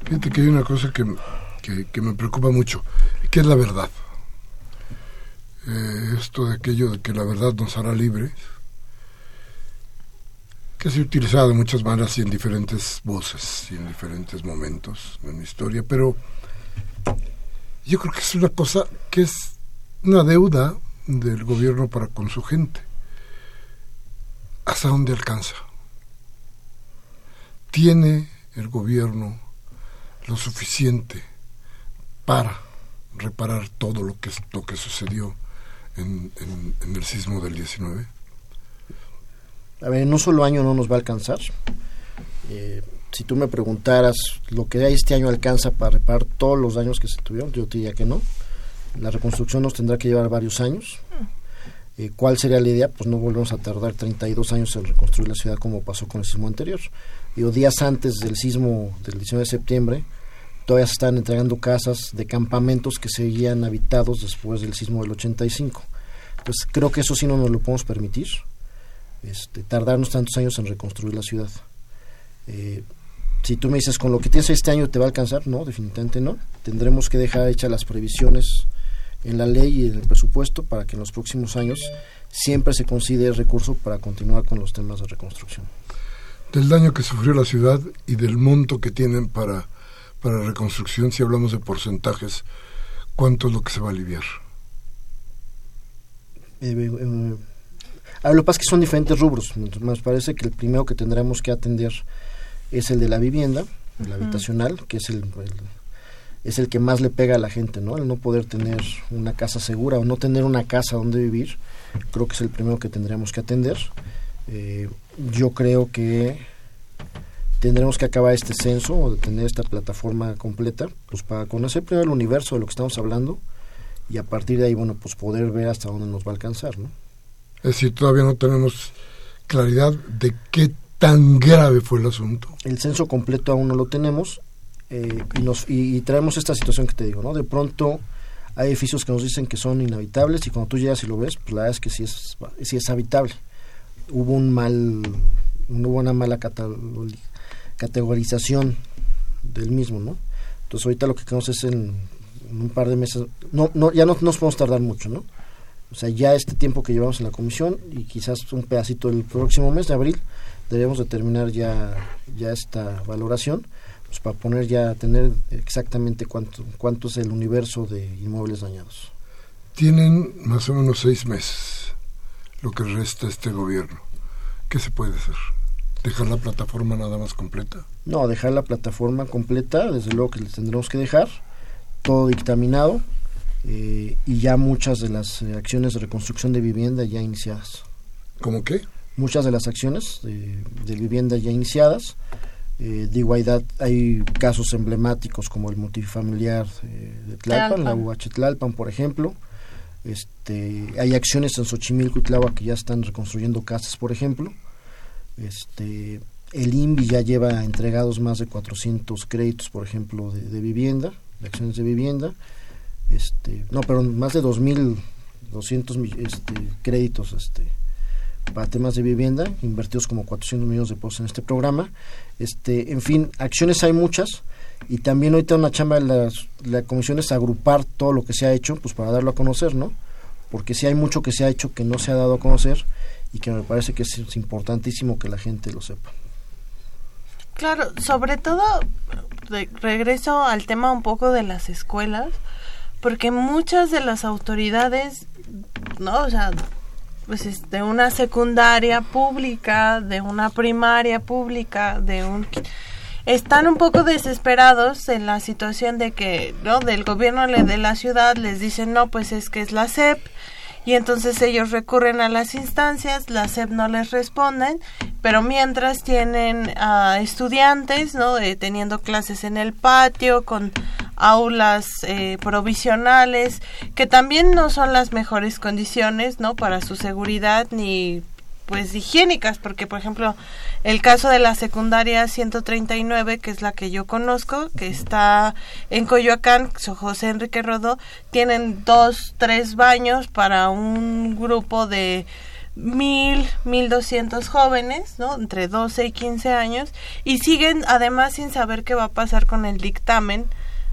Fíjate que hay una cosa que, que, me preocupa mucho, que es la verdad. Eh, esto de aquello de que la verdad nos hará libres se ha utilizado de muchas maneras y en diferentes voces y en diferentes momentos en la historia, pero yo creo que es una cosa que es una deuda del gobierno para con su gente. ¿Hasta dónde alcanza? ¿Tiene el gobierno lo suficiente para reparar todo lo que, lo que sucedió en, en el sismo del 19? A ver, en un solo año no nos va a alcanzar. Eh, si tú me preguntaras lo que este año alcanza para reparar todos los daños que se tuvieron, yo te diría que no. La reconstrucción nos tendrá que llevar varios años. Eh, ¿Cuál sería la idea? Pues no volvemos a tardar 32 años en reconstruir la ciudad como pasó con el sismo anterior. Digo, días antes del sismo del 19 de septiembre, todavía se están entregando casas de campamentos que seguían habitados después del sismo del 85. Entonces creo que eso sí no nos lo podemos permitir este, tardarnos tantos años en reconstruir la ciudad. Eh, si tú me dices, con lo que tienes este año te va a alcanzar, no, definitivamente no. Tendremos que dejar hechas las previsiones en la ley y en el presupuesto para que en los próximos años siempre se considere recurso para continuar con los temas de reconstrucción. Del daño que sufrió la ciudad y del monto que tienen para, para reconstrucción, si hablamos de porcentajes, ¿cuánto es lo que se va a aliviar? Eh, eh, a lo que pasa es que son diferentes rubros. Nos parece que el primero que tendremos que atender es el de la vivienda, el habitacional, que es el, es el que más le pega a la gente, ¿no? El no poder tener una casa segura o no tener una casa donde vivir, creo que es el primero que tendríamos que atender. Eh, yo creo que tendremos que acabar este censo o de tener esta plataforma completa, pues para conocer primero el universo de lo que estamos hablando y a partir de ahí, bueno, pues poder ver hasta dónde nos va a alcanzar, ¿no? Es decir, todavía no tenemos claridad de qué tan grave fue el asunto. El censo completo aún no lo tenemos eh, y, nos, y, traemos esta situación que te digo, ¿no? De pronto hay edificios que nos dicen que son inhabitables y cuando tú llegas y lo ves, pues la verdad es que sí es, sí es habitable. Hubo un mal, hubo una mala categorización del mismo, ¿no? Entonces ahorita lo que queremos es en, un par de meses, no, no, ya no nos podemos tardar mucho, ¿no? O sea, ya este tiempo que llevamos en la comisión y quizás un pedacito del próximo mes de abril, debemos determinar ya, ya esta valoración pues para poner ya, tener exactamente cuánto, cuánto es el universo de inmuebles dañados. Tienen más o menos seis meses lo que resta este gobierno. ¿Qué se puede hacer? ¿Dejar la plataforma nada más completa? No, dejar la plataforma completa, desde luego que les tendremos que dejar, todo dictaminado, eh, y ya muchas de las eh, acciones de reconstrucción de vivienda ya iniciadas. ¿Cómo qué? Muchas de las acciones de, vivienda ya iniciadas. Eh, de igualdad hay casos emblemáticos como el multifamiliar de Tlalpan, la UH Tlalpan, por ejemplo. Este, hay acciones en Xochimilco y Tláhuac que ya están reconstruyendo casas, por ejemplo. Este, el INVI ya lleva entregados más de 400 créditos, por ejemplo, de, de vivienda, de acciones de vivienda este, no, pero más de 2.200 este, créditos este, para temas de vivienda, invertidos como 400 millones de pesos en este programa. Este, en fin, acciones hay muchas y también ahorita una chamba de las, la comisión es agrupar todo lo que se ha hecho pues para darlo a conocer, ¿no? Porque si hay mucho que se ha hecho que no se ha dado a conocer y que me parece que es, importantísimo que la gente lo sepa. Claro, sobre todo regreso al tema un poco de las escuelas, porque muchas de las autoridades, ¿no? O sea, pues de una secundaria pública, de una primaria pública, de un están un poco desesperados en la situación de que, ¿no? Del gobierno de la ciudad les dicen, no, pues es que es la SEP, y entonces ellos recurren a las instancias, la SEP no les responden, pero mientras tienen a estudiantes, ¿no? Eh, teniendo clases en el patio, con aulas eh, provisionales, que también no son las mejores condiciones, ¿no? Para su seguridad ni pues higiénicas, porque por ejemplo el caso de la secundaria 139, que es la que yo conozco, que está en Coyoacán, José Enrique Rodó, tienen dos, tres baños para un grupo de mil, mil doscientos jóvenes, ¿no? Entre 12 y 15 años, y siguen además sin saber qué va a pasar con el dictamen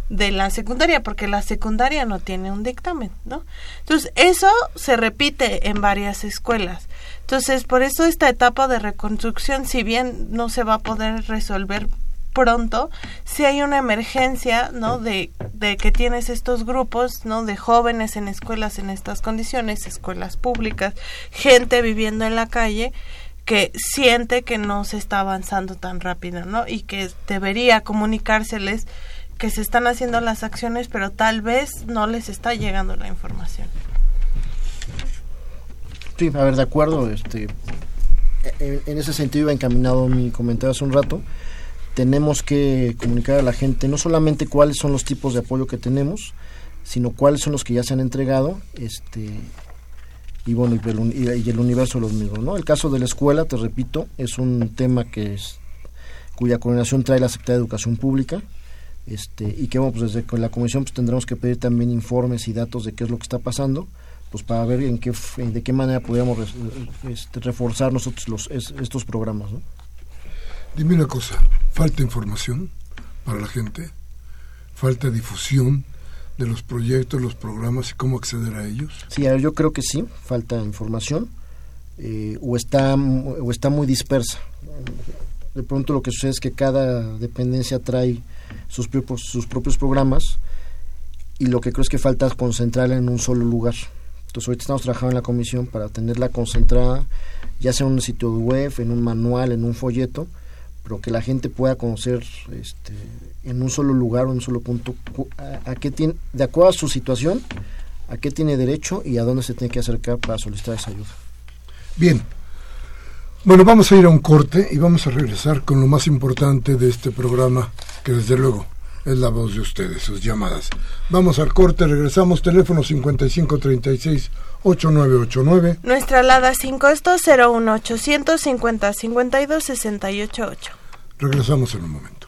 de la secundaria, porque la secundaria no tiene un dictamen, ¿no? Entonces, eso se repite en varias escuelas. Entonces, por eso esta etapa de reconstrucción, si bien no se va a poder resolver pronto, si hay una emergencia, ¿no? De, de que tienes estos grupos, ¿no? De jóvenes en escuelas en estas condiciones, escuelas públicas, gente viviendo en la calle, que siente que no se está avanzando tan rápido, ¿no? Y que debería comunicárseles que se están haciendo las acciones, pero tal vez no les está llegando la información. Sí, a ver, de acuerdo. Este, en, ese sentido iba encaminado mi comentario hace un rato. Tenemos que comunicar a la gente no solamente cuáles son los tipos de apoyo que tenemos, sino cuáles son los que ya se han entregado, este, y bueno, y el, universo de los mismos. ¿no? El caso de la escuela, te repito, es un tema que es, cuya coordinación trae la Secretaría de Educación Pública, este, y que bueno, pues desde con la comisión pues tendremos que pedir también informes y datos de qué es lo que está pasando pues para ver en qué de qué manera podríamos este, reforzar nosotros los, estos programas. ¿no? Dime una cosa, ¿falta información para la gente? ¿Falta difusión de los proyectos, los programas y cómo acceder a ellos? Sí, yo creo que sí, falta información eh, o, está, o está muy dispersa. De pronto lo que sucede es que cada dependencia trae sus propios, sus propios programas y lo que creo es que falta concentrarla en un solo lugar. Entonces ahorita estamos trabajando en la comisión para tenerla concentrada, ya sea en un sitio web, en un manual, en un folleto, pero que la gente pueda conocer este, en un solo lugar en un solo punto a, qué tiene, de acuerdo a su situación, a qué tiene derecho y a dónde se tiene que acercar para solicitar esa ayuda. Bien. Bueno, vamos a ir a un corte y vamos a regresar con lo más importante de este programa, que desde luego es la voz de ustedes, sus llamadas. Vamos al corte, regresamos, teléfono 5536-8989. Nuestra alada sin costo 01800 50 52 688. Regresamos en un momento.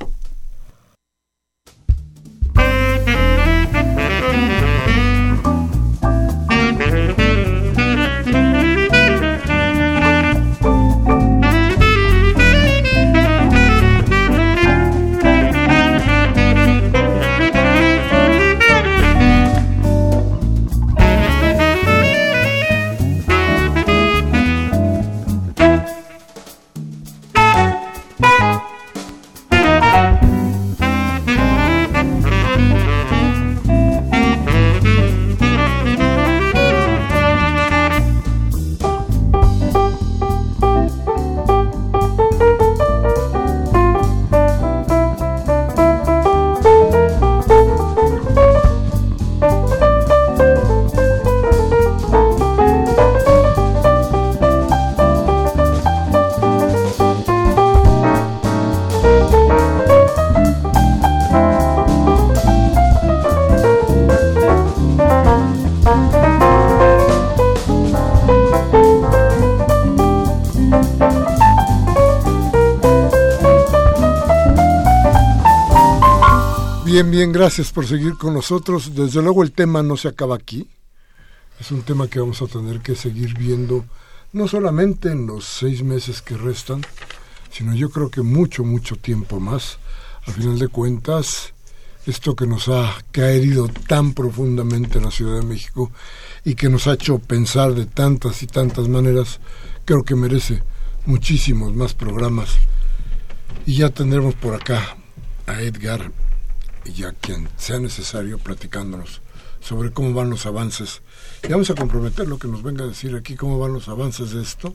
Gracias por seguir con nosotros. Desde luego el tema no se acaba aquí. Es un tema que vamos a tener que seguir viendo, no solamente en los seis meses que restan, sino yo creo que mucho, mucho tiempo más. Al final de cuentas, esto que nos ha, que herido tan profundamente en la Ciudad de México y que nos ha hecho pensar de tantas y tantas maneras, creo que merece muchísimos más programas. Y ya tendremos por acá a Edgar y a quien sea necesario platicándonos sobre cómo van los avances. Y vamos a comprometerlo que nos venga a decir aquí cómo van los avances de esto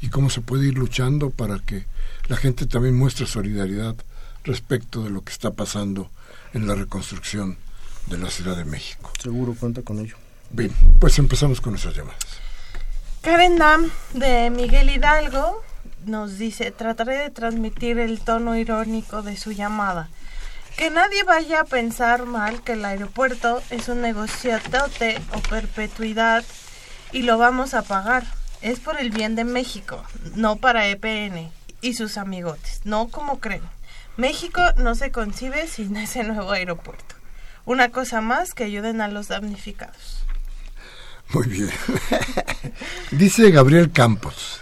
y cómo se puede ir luchando para que la gente también muestre solidaridad respecto de lo que está pasando en la reconstrucción de la Ciudad de México. Seguro cuenta con ello. Bien, pues empezamos con nuestras llamadas. Karen Dam de Miguel Hidalgo nos dice, trataré de transmitir el tono irónico de su llamada. Que nadie vaya a pensar mal que el aeropuerto es un negociatote o perpetuidad y lo vamos a pagar. Es por el bien de México, no para EPN y sus amigotes, no como creen. México no se concibe sin ese nuevo aeropuerto. Una cosa más que ayuden a los damnificados. Muy bien. *laughs* Dice Gabriel Campos,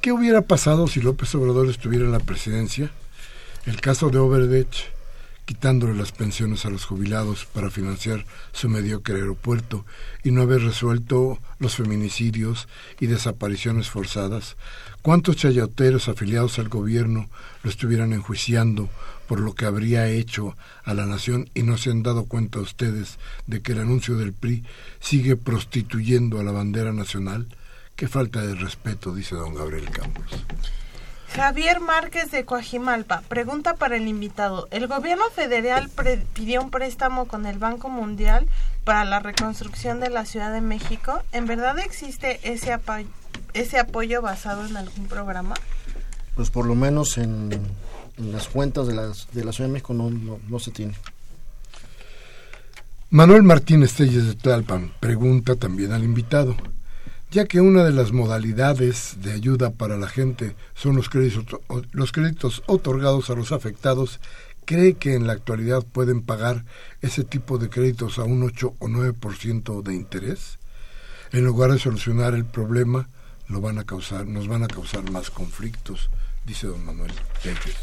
¿qué hubiera pasado si López Obrador estuviera en la presidencia? El caso de Overdech, quitándole las pensiones a los jubilados para financiar su mediocre aeropuerto y no haber resuelto los feminicidios y desapariciones forzadas, ¿cuántos chayoteros afiliados al gobierno lo estuvieran enjuiciando por lo que habría hecho a la nación y no se han dado cuenta ustedes de que el anuncio del PRI sigue prostituyendo a la bandera nacional? Qué falta de respeto, dice don Gabriel Campos. Javier Márquez de Coajimalpa pregunta para el invitado. ¿El gobierno federal pidió un préstamo con el Banco Mundial para la reconstrucción de la Ciudad de México? ¿En verdad existe ese, ese apoyo basado en algún programa? Pues por lo menos en en las cuentas de, las, de la Ciudad de México no, no, se tiene. Manuel Martínez Telles de Tlalpan pregunta también al invitado, ya que una de las modalidades de ayuda para la gente son los créditos, los créditos otorgados a los afectados, ¿cree que en la actualidad pueden pagar ese tipo de créditos a un 8 o 9% de interés? En lugar de solucionar el problema, lo van a causar, nos van a causar más conflictos dice don Manuel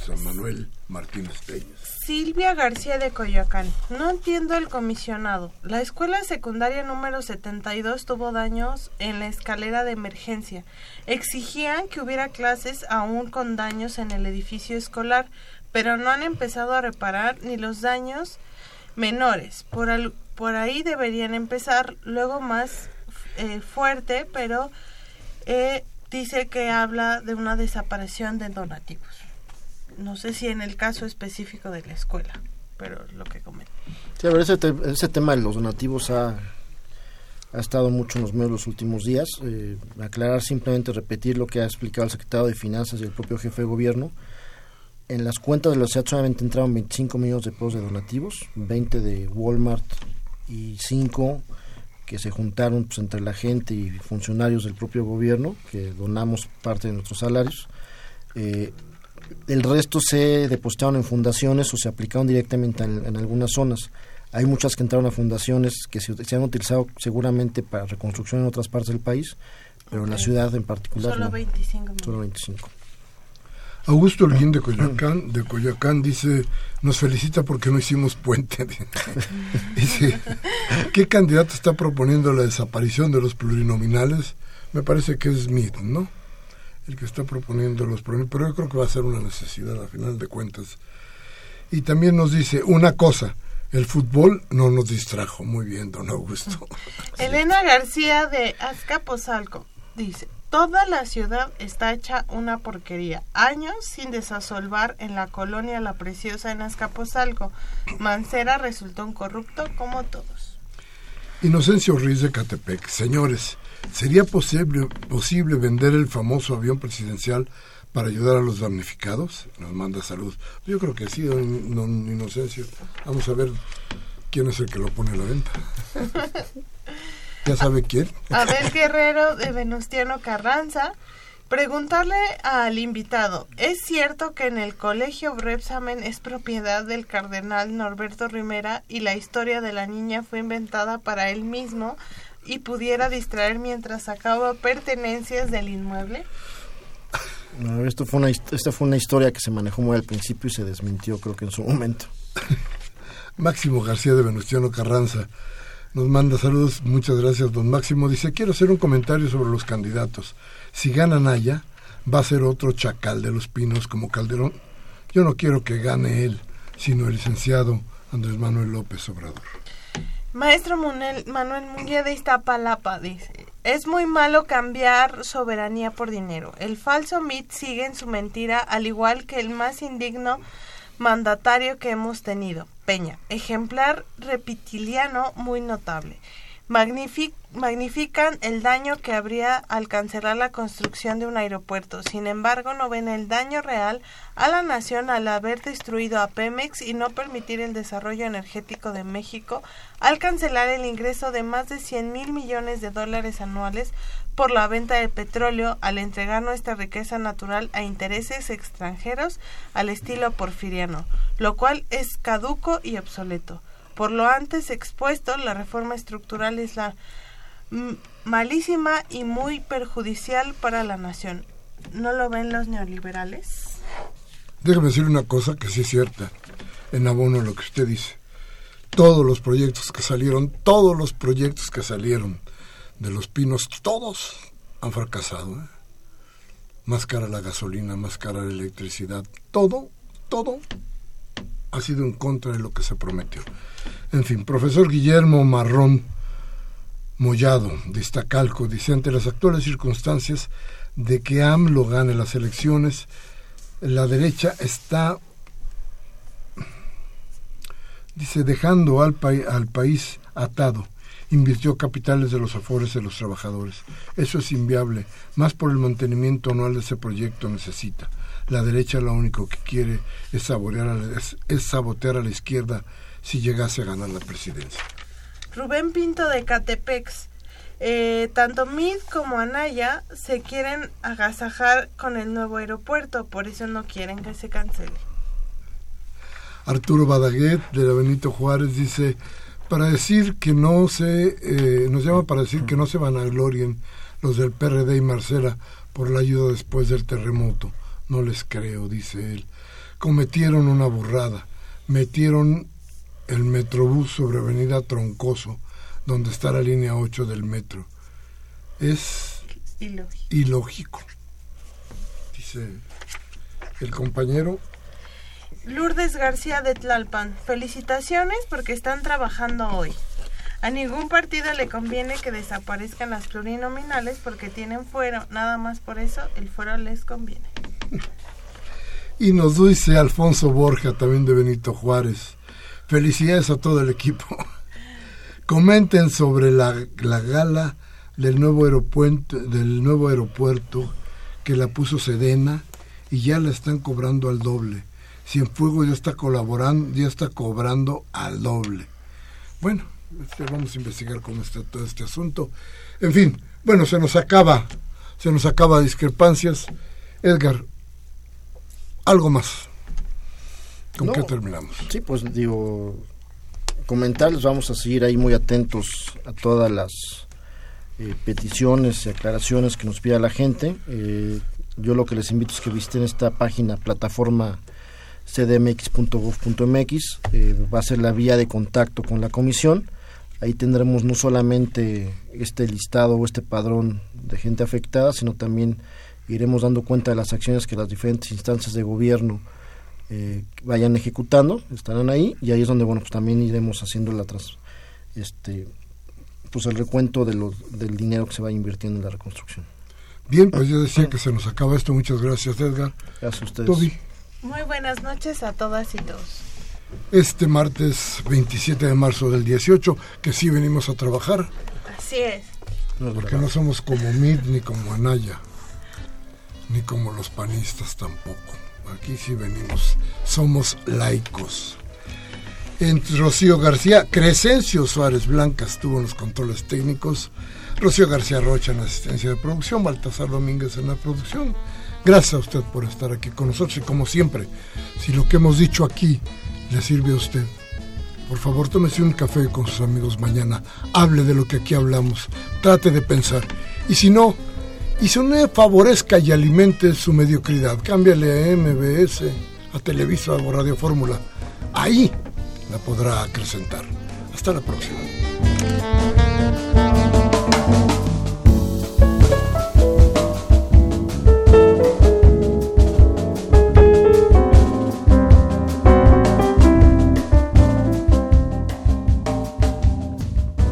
don Manuel Martínez Telles. Silvia García de Coyoacán. No entiendo el comisionado. La escuela secundaria número 72 tuvo daños en la escalera de emergencia. Exigían que hubiera clases aún con daños en el edificio escolar, pero no han empezado a reparar ni los daños menores. Por, por ahí deberían empezar, luego más eh, fuerte, pero eh, dice que habla de una desaparición de donativos. No sé si en el caso específico de la escuela, pero lo que comenta. Sí, a ver, ese, tema de los donativos ha, ha estado mucho en los medios los últimos días. Eh, aclarar, simplemente repetir lo que ha explicado el secretario de Finanzas y el propio jefe de gobierno. En las cuentas de la ciudad solamente entraron 25 millones de pesos de donativos, 20 de Walmart y 5 que se juntaron pues, entre la gente y funcionarios del propio gobierno, que donamos parte de nuestros salarios. Eh, el resto se depositaron en fundaciones o se aplicaron directamente en, algunas zonas. Hay muchas que entraron a fundaciones que se, han utilizado seguramente para reconstrucción en otras partes del país, pero en la ciudad en particular. Solo 25. Solo 25. Augusto Olguín de Coyoacán, de dice, nos felicita porque no hicimos puente. *laughs* dice, ¿qué candidato está proponiendo la desaparición de los plurinominales? Me parece que es Smith, ¿no? El que está proponiendo los plurinominales, pero yo creo que va a ser una necesidad a final de cuentas. Y también nos dice una cosa, el fútbol no nos distrajo. Muy bien, don Augusto. Elena García de Azcapotzalco dice, Toda la ciudad está hecha una porquería. Años sin desasolvar en la colonia La Preciosa en Azcapotzalco. Mancera resultó un corrupto como todos. Inocencio Ruiz de Catepec. Señores, ¿sería posible, posible vender el famoso avión presidencial para ayudar a los damnificados? Nos manda salud. Yo creo que sí, don, don Inocencio. Vamos a ver quién es el que lo pone a la venta. *laughs* ¿Ya sabe quién? Abel Guerrero de Venustiano Carranza. Preguntarle al invitado, ¿es cierto que en el colegio Brepsamen es propiedad del cardenal Norberto Rimera y la historia de la niña fue inventada para él mismo y pudiera distraer mientras sacaba pertenencias del inmueble? esto fue una, esta fue una historia que se manejó muy al principio y se desmintió creo que en su momento. Máximo García de Venustiano Carranza Nos manda saludos, muchas gracias, don Máximo. Dice, quiero hacer un comentario sobre los candidatos. Si gana Naya, va a ser otro chacal de los pinos como Calderón. Yo no quiero que gane él, sino el licenciado Andrés Manuel López Obrador. Maestro Manuel, Manuel Munguía de Iztapalapa dice, es muy malo cambiar soberanía por dinero. El falso MIT sigue en su mentira, al igual que el más indigno mandatario que hemos tenido, Peña. Ejemplar reptiliano muy notable magnifican el daño que habría al cancelar la construcción de un aeropuerto. Sin embargo, no ven el daño real a la nación al haber destruido a Pemex y no permitir el desarrollo energético de México al cancelar el ingreso de más de 100 mil millones de dólares anuales por la venta de petróleo al entregar nuestra riqueza natural a intereses extranjeros al estilo porfiriano, lo cual es caduco y obsoleto. Por lo antes expuesto, la reforma estructural es la malísima y muy perjudicial para la nación. ¿No lo ven los neoliberales? Déjame decir una cosa que sí es cierta, en abono a lo que usted dice. Todos los proyectos que salieron, todos los proyectos que salieron de los pinos, todos han fracasado. ¿eh? Más cara la gasolina, más cara la electricidad, todo, todo ha sido en contra de lo que se prometió. En fin, profesor Guillermo Marrón Mollado, de Iztacalco, dice, ante las actuales circunstancias de que AMLO gane las elecciones, la derecha está, dice, dejando al, al país atado invirtió capitales de los afores de los trabajadores. Eso es inviable, más por el mantenimiento anual de ese proyecto necesita. La derecha lo único que quiere es, sabotear a la, es, sabotear a la izquierda si llegase a ganar la presidencia. Rubén Pinto de Catepex. Eh, tanto Mid como Anaya se quieren agasajar con el nuevo aeropuerto, por eso no quieren que se cancele. Arturo Badaguet de la Benito Juárez dice, para decir que no se, eh, nos llama para decir que no se van a glorien los del PRD y Marcela por la ayuda después del terremoto. No les creo, dice él. Cometieron una burrada. Metieron el metrobús sobre Avenida Troncoso, donde está la línea 8 del metro. Es ilógico. ilógico. Dice el compañero. Lourdes García de Tlalpan. Felicitaciones porque están trabajando hoy. A ningún partido le conviene que desaparezcan las plurinominales porque tienen fuero. Nada más por eso el fuero les conviene. Y nos dice Alfonso Borja, también de Benito Juárez. Felicidades a todo el equipo. *laughs* Comenten sobre la, la gala del nuevo aeropuerto, del nuevo aeropuerto que la puso Sedena y ya la están cobrando al doble. Cienfuegos ya está colaborando, ya está cobrando al doble. Bueno, este, vamos a investigar cómo está todo este asunto. En fin, bueno, se nos acaba, se nos acaba discrepancias. Edgar, algo más. ¿Con qué terminamos? Sí, pues digo, comentarles, vamos a seguir ahí muy atentos a todas las eh, peticiones y aclaraciones que nos pida la gente. Eh, yo lo que les invito es que visiten esta página, plataforma cdmx.gov.mx, eh, va a ser la vía de contacto con la comisión. Ahí tendremos no solamente este listado o este padrón de gente afectada, sino también iremos dando cuenta de las acciones que las diferentes instancias de gobierno eh, vayan ejecutando, estarán ahí y ahí es donde bueno pues también iremos haciendo la tras, este pues el recuento de lo, del dinero que se va invirtiendo en la reconstrucción. Bien, pues yo decía que se nos acaba esto. Muchas gracias, Edgar. Gracias a ustedes. Muy buenas noches a todas y todos. Este martes 27 de marzo del 18, que sí venimos a trabajar. Así es. Porque no somos como Mid ni como Anaya ni como los panistas tampoco. Aquí sí venimos, somos laicos. Entre Rocío García, Crescencio Suárez Blanca estuvo en los controles técnicos, Rocío García Rocha en asistencia de producción, Baltasar Domínguez en la producción. Gracias a usted por estar aquí con nosotros y como siempre, si lo que hemos dicho aquí le sirve a usted, por favor tómese un café con sus amigos mañana, hable de lo que aquí hablamos, trate de pensar y si no, y si no favorezca y alimente su mediocridad. Cámbiale a MBS, a Televisa o Radio Fórmula. Ahí la podrá acrecentar. Hasta la próxima.